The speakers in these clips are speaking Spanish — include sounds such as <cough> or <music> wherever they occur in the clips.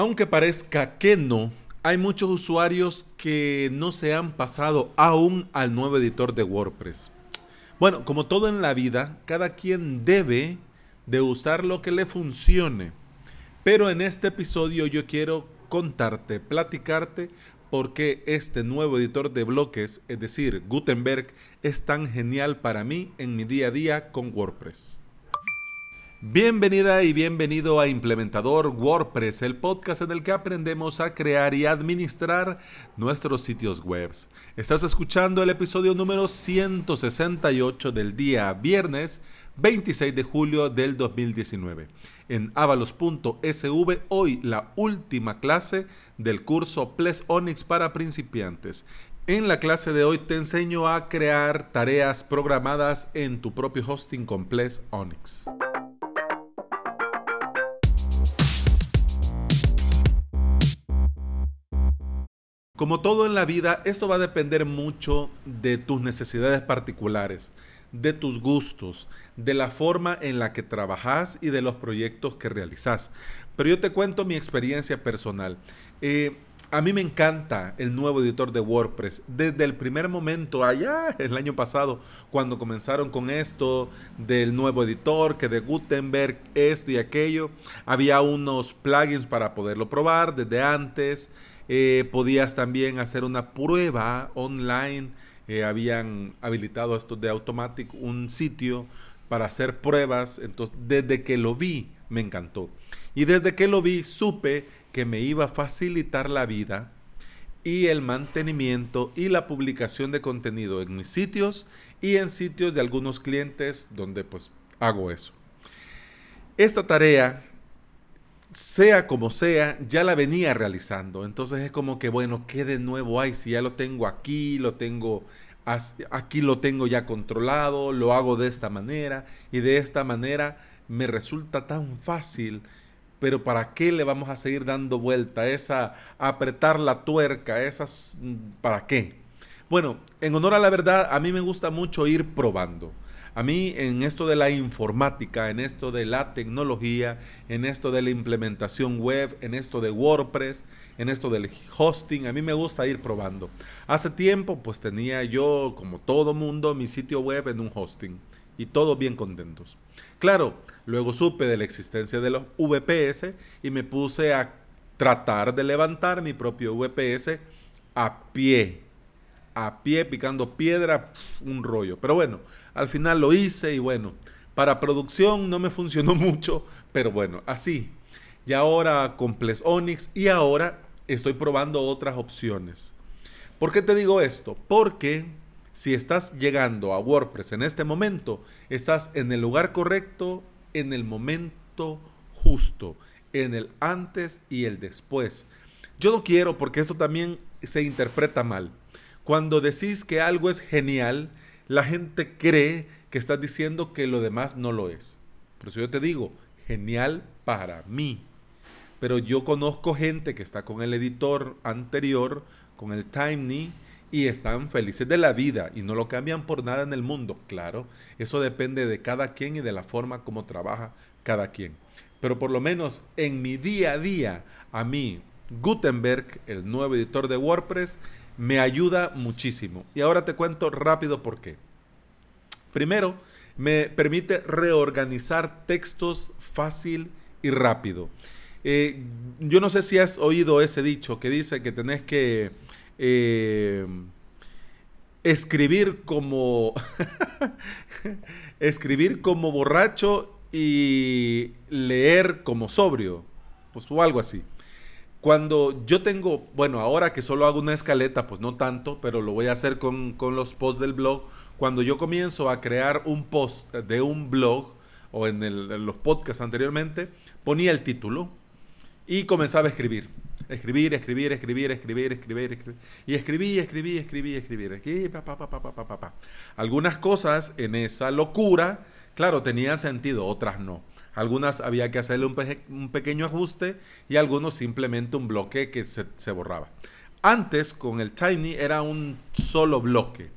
Aunque parezca que no, hay muchos usuarios que no se han pasado aún al nuevo editor de WordPress. Bueno, como todo en la vida, cada quien debe de usar lo que le funcione. Pero en este episodio yo quiero contarte, platicarte por qué este nuevo editor de bloques, es decir, Gutenberg, es tan genial para mí en mi día a día con WordPress. Bienvenida y bienvenido a Implementador WordPress, el podcast en el que aprendemos a crear y administrar nuestros sitios web. Estás escuchando el episodio número 168 del día viernes 26 de julio del 2019. En avalos.sv, hoy la última clase del curso Ples Onyx para principiantes. En la clase de hoy te enseño a crear tareas programadas en tu propio hosting con Ples Onyx. Como todo en la vida, esto va a depender mucho de tus necesidades particulares, de tus gustos, de la forma en la que trabajas y de los proyectos que realizas. Pero yo te cuento mi experiencia personal. Eh, a mí me encanta el nuevo editor de WordPress. Desde el primer momento, allá <laughs> el año pasado, cuando comenzaron con esto del nuevo editor, que de Gutenberg, esto y aquello, había unos plugins para poderlo probar desde antes. Eh, podías también hacer una prueba online. Eh, habían habilitado esto de Automatic, un sitio para hacer pruebas. Entonces, desde que lo vi, me encantó. Y desde que lo vi, supe que me iba a facilitar la vida y el mantenimiento y la publicación de contenido en mis sitios y en sitios de algunos clientes donde pues hago eso. Esta tarea sea como sea, ya la venía realizando. Entonces es como que, bueno, ¿qué de nuevo hay? Si ya lo tengo aquí, lo tengo aquí lo tengo ya controlado, lo hago de esta manera y de esta manera me resulta tan fácil. Pero ¿para qué le vamos a seguir dando vuelta? Esa apretar la tuerca, esas ¿para qué? Bueno, en honor a la verdad, a mí me gusta mucho ir probando. A mí en esto de la informática, en esto de la tecnología, en esto de la implementación web, en esto de WordPress, en esto del hosting, a mí me gusta ir probando. Hace tiempo pues tenía yo, como todo mundo, mi sitio web en un hosting y todos bien contentos. Claro, luego supe de la existencia de los VPS y me puse a tratar de levantar mi propio VPS a pie a pie picando piedra, un rollo. Pero bueno, al final lo hice y bueno, para producción no me funcionó <laughs> mucho, pero bueno, así. Y ahora con Ples Onyx y ahora estoy probando otras opciones. ¿Por qué te digo esto? Porque si estás llegando a WordPress en este momento, estás en el lugar correcto, en el momento justo, en el antes y el después. Yo no quiero porque eso también se interpreta mal. Cuando decís que algo es genial, la gente cree que estás diciendo que lo demás no lo es. Por eso yo te digo, genial para mí. Pero yo conozco gente que está con el editor anterior, con el Timely, y están felices de la vida y no lo cambian por nada en el mundo. Claro, eso depende de cada quien y de la forma como trabaja cada quien. Pero por lo menos en mi día a día, a mí, Gutenberg, el nuevo editor de WordPress, me ayuda muchísimo. Y ahora te cuento rápido por qué. Primero, me permite reorganizar textos fácil y rápido. Eh, yo no sé si has oído ese dicho que dice que tenés que eh, escribir como <laughs> escribir como borracho y leer como sobrio, pues o algo así. Cuando yo tengo, bueno, ahora que solo hago una escaleta, pues no tanto, pero lo voy a hacer con, los posts del blog. Cuando yo comienzo a crear un post de un blog o en, los podcasts anteriormente, ponía el título y comenzaba a escribir. Escribir, escribir, escribir, escribir, escribir, escribir. Y escribí, escribí, escribí, escribir. escribí pa, pa, pa, Algunas cosas en esa locura, claro, tenían sentido, otras no. Algunas había que hacerle un, pequeño ajuste y algunos simplemente un bloque que se, borraba. Antes con el Tiny era un solo bloque.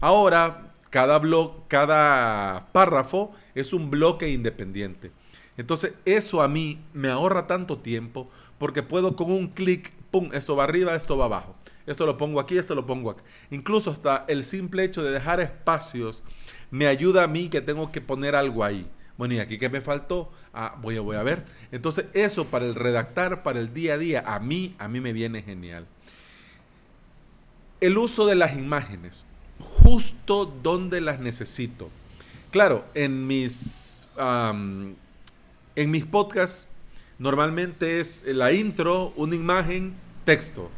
Ahora cada blog, cada párrafo es un bloque independiente. Entonces eso a mí me ahorra tanto tiempo porque puedo con un clic, pum, esto va arriba, esto va abajo. Esto lo pongo aquí, esto lo pongo aquí. Incluso hasta el simple hecho de dejar espacios me ayuda a mí que tengo que poner algo ahí. Bueno, y aquí que me faltó, ah, voy, a, voy a ver. Entonces, eso para el redactar, para el día a día, a mí, a mí me viene genial. El uso de las imágenes, justo donde las necesito. Claro, en mis, en mis podcasts normalmente es la intro, una imagen, texto.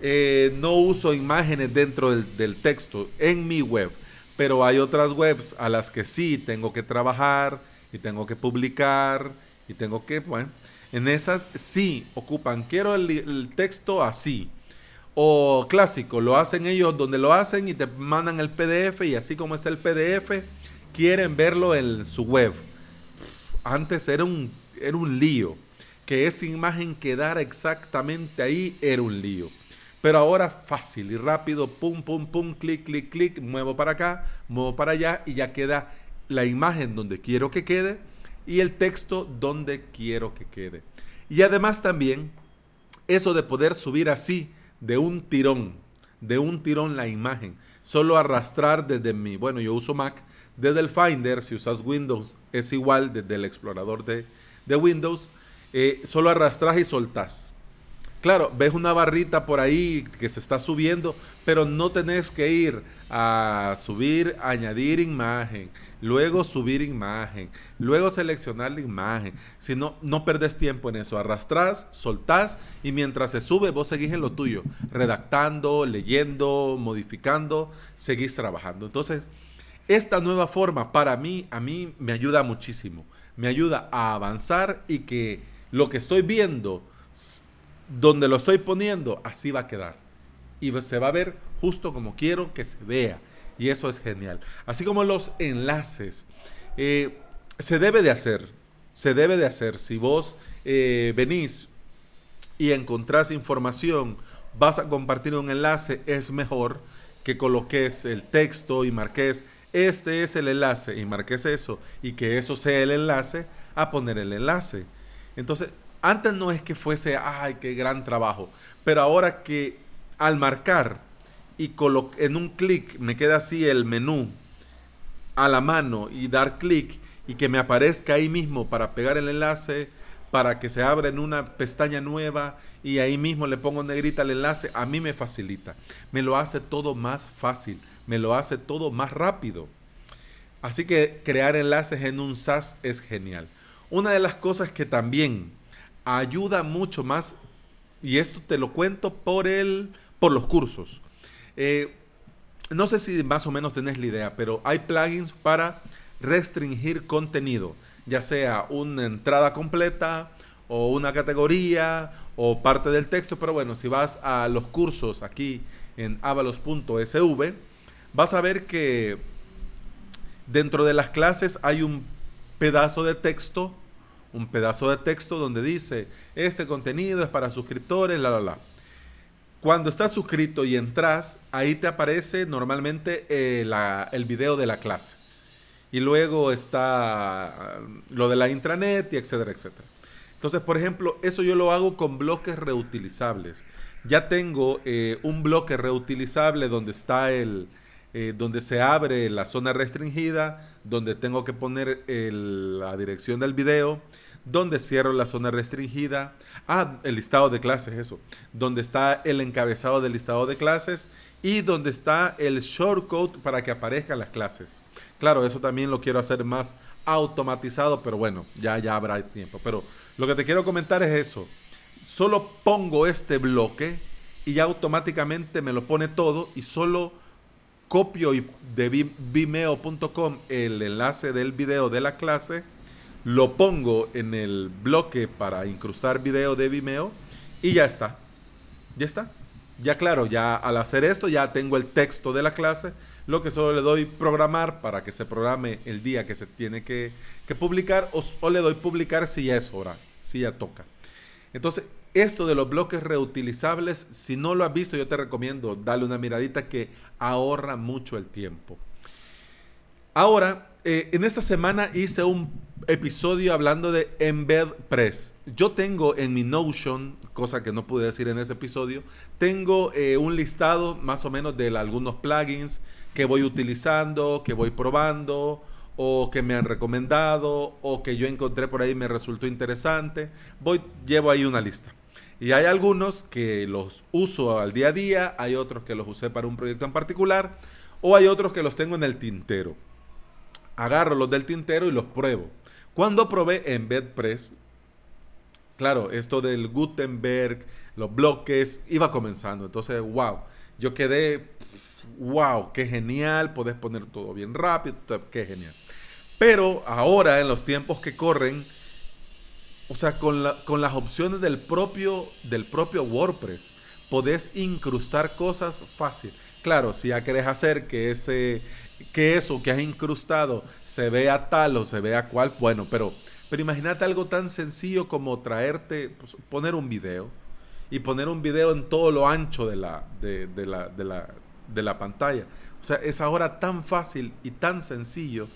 Eh, no uso imágenes dentro del, del, texto en mi web, pero hay otras webs a las que sí tengo que trabajar y tengo que publicar y tengo que, bueno, en esas sí ocupan, quiero el, texto así. O clásico, lo hacen ellos donde lo hacen y te mandan el PDF y así como está el PDF, quieren verlo en su web. Antes era un, era un lío. Que esa imagen quedara exactamente ahí era un lío. Pero ahora fácil y rápido, pum, pum, pum, clic, clic, clic, muevo para acá, muevo para allá y ya queda la imagen donde quiero que quede y el texto donde quiero que quede. Y además también eso de poder subir así de un tirón, de un tirón la imagen, solo arrastrar desde mi, bueno, yo uso Mac, desde el Finder, si usas Windows, es igual desde el explorador de, de Windows, eh, solo arrastras y soltás. Claro, ves una barrita por ahí que se está subiendo, pero no tenés que ir a subir, añadir imagen, luego subir imagen, luego seleccionar la imagen. Si no, no perdés tiempo en eso. Arrastrás, soltás y mientras se sube, vos seguís en lo tuyo, redactando, leyendo, modificando, seguís trabajando. Entonces, esta nueva forma para mí, a mí me ayuda muchísimo. Me ayuda a avanzar y que lo que estoy viendo donde lo estoy poniendo, así va a quedar. Y se va a ver justo como quiero que se vea. Y eso es genial. Así como los enlaces. Eh, se debe de hacer. Se debe de hacer. Si vos eh, venís y encontrás información, vas a compartir un enlace, es mejor que coloques el texto y marques, este es el enlace y marques eso y que eso sea el enlace a poner el enlace. Entonces, antes no es que fuese, ay, qué gran trabajo, pero ahora que al marcar y en un clic me queda así el menú a la mano y dar clic y que me aparezca ahí mismo para pegar el enlace, para que se abra en una pestaña nueva y ahí mismo le pongo negrita el enlace, a mí me facilita. Me lo hace todo más fácil, me lo hace todo más rápido. Así que crear enlaces en un SaaS es genial. Una de las cosas que también ayuda mucho más, y esto te lo cuento por, el, por los cursos. Eh, no sé si más o menos tenés la idea, pero hay plugins para restringir contenido, ya sea una entrada completa o una categoría o parte del texto, pero bueno, si vas a los cursos aquí en avalos.sv, vas a ver que dentro de las clases hay un pedazo de texto un pedazo de texto donde dice, este contenido es para suscriptores, la, la, la. Cuando estás suscrito y entras, ahí te aparece normalmente eh, el video de la clase. Y luego está lo de la intranet y etcétera, etcétera. Entonces, por ejemplo, eso yo lo hago con bloques reutilizables. Ya tengo eh, un bloque reutilizable donde está el, eh, donde se abre la zona restringida, donde tengo que poner la dirección del video, donde cierro la zona restringida. Ah, el listado de clases, eso. Donde está el encabezado del listado de clases y donde está el shortcode para que aparezcan las clases. Claro, eso también lo quiero hacer más automatizado, pero bueno, ya, ya habrá tiempo. Pero lo que te quiero comentar es eso. Solo pongo este bloque y ya automáticamente me lo pone todo y solo copio de vimeo.com el enlace del video de la clase lo pongo en el bloque para incrustar video de Vimeo y ya está. Ya está. Ya claro, ya al hacer esto ya tengo el texto de la clase, lo que solo le doy programar para que se programe el día que se tiene que, publicar o, o, le doy publicar si ya es hora, si ya toca. Entonces, esto de los bloques reutilizables, si no lo has visto, yo te recomiendo darle una miradita que ahorra mucho el tiempo. Ahora, eh, en esta semana hice un episodio hablando de Embed Press. Yo tengo en mi Notion, cosa que no pude decir en ese episodio, tengo eh, un listado más o menos de algunos plugins que voy utilizando, que voy probando, o que me han recomendado, o que yo encontré por ahí y me resultó interesante. Voy, llevo ahí una lista. Y hay algunos que los uso al día a día, hay otros que los usé para un proyecto en particular, o hay otros que los tengo en el tintero agarro los del tintero y los pruebo. Cuando probé en BedPress, claro, esto del Gutenberg, los bloques, iba comenzando. Entonces, wow, yo quedé, wow, qué genial, podés poner todo bien rápido, qué genial. Pero ahora, en los tiempos que corren, o sea, con, con las opciones del propio, del propio WordPress, podés incrustar cosas fácil. Claro, si ya querés hacer que ese, que eso que has incrustado se vea tal o se vea cual, bueno, pero, pero imagínate algo tan sencillo como traerte, pues, poner un video y poner un video en todo lo ancho de la, de, la, de, la, de la pantalla. O sea, es ahora tan fácil y tan sencillo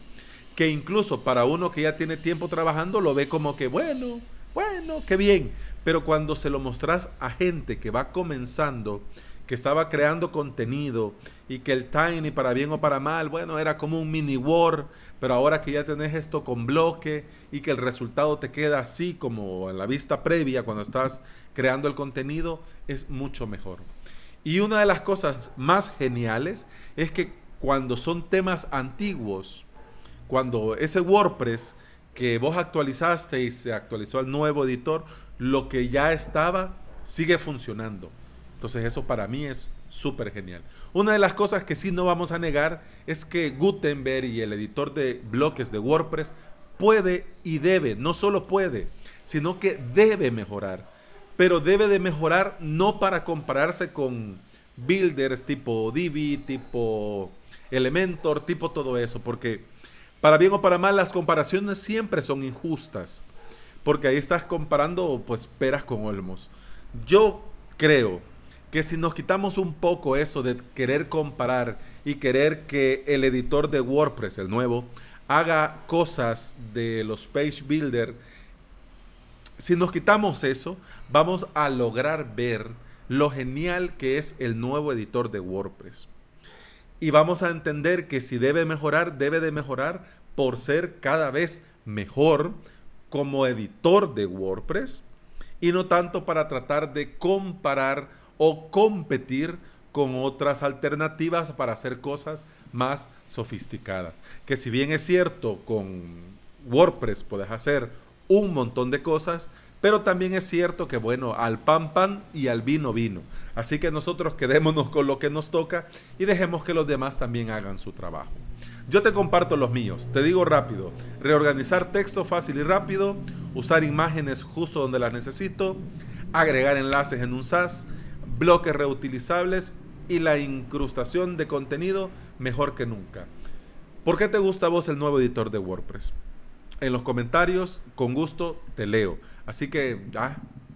que incluso para uno que ya tiene tiempo trabajando lo ve como que, bueno, bueno, qué bien. Pero cuando se lo mostras a gente que va comenzando, que estaba creando contenido y que el Tiny, para bien o para mal, bueno, era como un mini Word, pero ahora que ya tenés esto con bloque y que el resultado te queda así como en la vista previa cuando estás creando el contenido, es mucho mejor. Y una de las cosas más geniales es que cuando son temas antiguos, cuando ese WordPress que vos actualizaste y se actualizó al nuevo editor, lo que ya estaba sigue funcionando. Entonces eso para mí es súper genial. Una de las cosas que sí no vamos a negar es que Gutenberg y el editor de bloques de WordPress puede y debe, no solo puede, sino que debe mejorar. Pero debe de mejorar no para compararse con builders tipo Divi, tipo Elementor, tipo todo eso, porque para bien o para mal las comparaciones siempre son injustas, porque ahí estás comparando pues peras con olmos. Yo creo que si nos quitamos un poco eso de querer comparar y querer que el editor de WordPress, el nuevo, haga cosas de los page builder, si nos quitamos eso, vamos a lograr ver lo genial que es el nuevo editor de WordPress. Y vamos a entender que si debe mejorar, debe de mejorar por ser cada vez mejor como editor de WordPress y no tanto para tratar de comparar o competir con otras alternativas para hacer cosas más sofisticadas. Que si bien es cierto, con WordPress puedes hacer un montón de cosas, pero también es cierto que, bueno, al pan pan y al vino vino. Así que nosotros quedémonos con lo que nos toca y dejemos que los demás también hagan su trabajo. Yo te comparto los míos, te digo rápido, reorganizar texto fácil y rápido, usar imágenes justo donde las necesito, agregar enlaces en un SAS, bloques reutilizables y la incrustación de contenido mejor que nunca. ¿Por qué te gusta a vos el nuevo editor de WordPress? En los comentarios, con gusto, te leo. Así que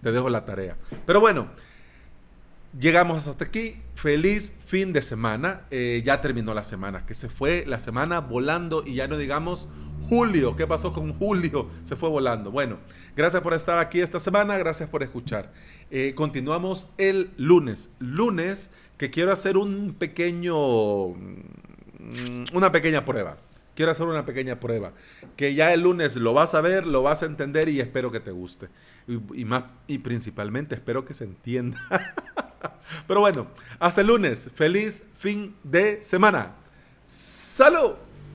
te dejo la tarea. Pero bueno, llegamos hasta aquí. Feliz fin de semana. Eh, ya terminó la semana, que se fue la semana volando y ya no digamos julio. ¿Qué pasó con julio? Se fue volando. Bueno, gracias por estar aquí esta semana. Gracias por escuchar. Eh, continuamos el lunes. Lunes que quiero hacer un pequeño, mm, una pequeña prueba. Quiero hacer una pequeña prueba. Que ya el lunes lo vas a ver, lo vas a entender y espero que te guste. Y, más, y principalmente espero que se entienda. <laughs> Pero bueno, hasta el lunes. Feliz fin de semana. ¡Salud!